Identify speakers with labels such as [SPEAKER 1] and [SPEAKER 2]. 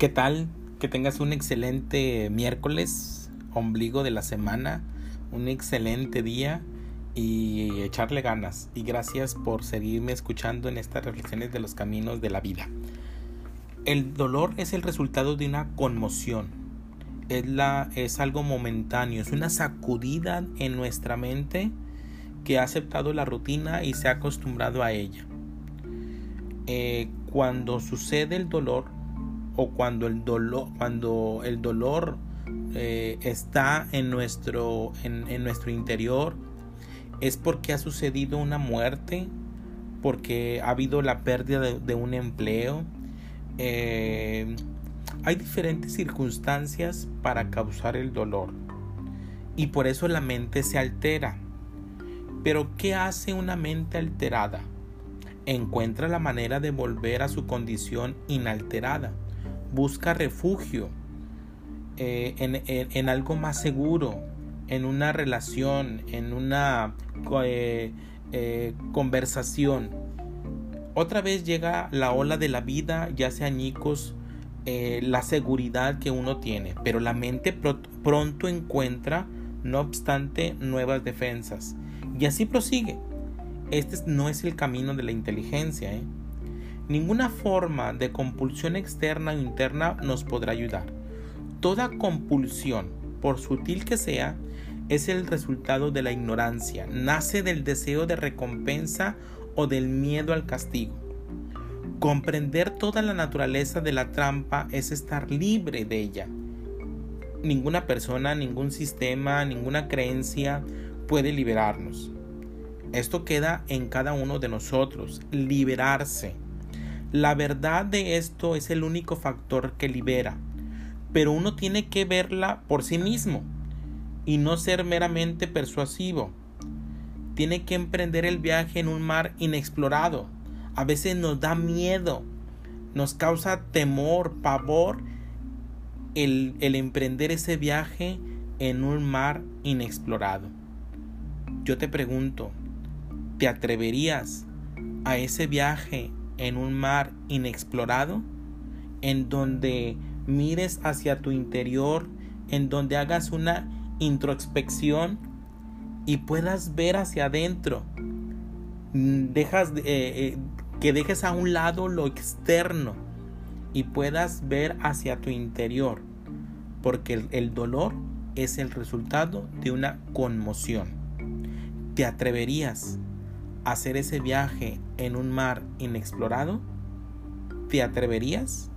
[SPEAKER 1] ¿Qué tal? Que tengas un excelente miércoles, ombligo de la semana, un excelente día y echarle ganas. Y gracias por seguirme escuchando en estas reflexiones de los caminos de la vida. El dolor es el resultado de una conmoción. Es, la, es algo momentáneo, es una sacudida en nuestra mente que ha aceptado la rutina y se ha acostumbrado a ella. Eh, cuando sucede el dolor, o cuando el dolor, cuando el dolor eh, está en nuestro, en, nuestro interior, es porque ha sucedido una muerte, porque ha habido la pérdida de, un empleo. Eh, hay diferentes circunstancias para causar el dolor y por eso la mente se altera. Pero ¿qué hace una mente alterada? Encuentra la manera de volver a su condición inalterada busca refugio eh, en, algo más seguro, en una relación, en una eh, eh, conversación. Otra vez llega la ola de la vida, ya sea añicos, la seguridad que uno tiene, pero la mente pronto encuentra, no obstante, nuevas defensas. Y así prosigue. Este no es el camino de la inteligencia. Ninguna forma de compulsión externa o interna nos podrá ayudar. Toda compulsión, por sutil que sea, es el resultado de la ignorancia, nace del deseo de recompensa o del miedo al castigo. Comprender toda la naturaleza de la trampa es estar libre de ella. Ninguna persona, ningún sistema, ninguna creencia puede liberarnos. Esto queda en cada uno de nosotros, liberarse la verdad de esto es el único factor que libera, pero uno tiene que verla por sí mismo y no ser meramente persuasivo. Tiene que emprender el viaje en un mar inexplorado. A veces nos da miedo, nos causa temor, pavor el, el emprender ese viaje en un mar inexplorado. Yo te pregunto, ¿te atreverías a ese viaje en un mar inexplorado, en donde mires hacia tu interior, en donde hagas una introspección y puedas ver hacia adentro. Dejas eh, eh, que dejes a un lado lo externo y puedas ver hacia tu interior, porque el dolor es el resultado de una conmoción. ¿Te atreverías hacer ese viaje en un mar inexplorado? ¿Te atreverías?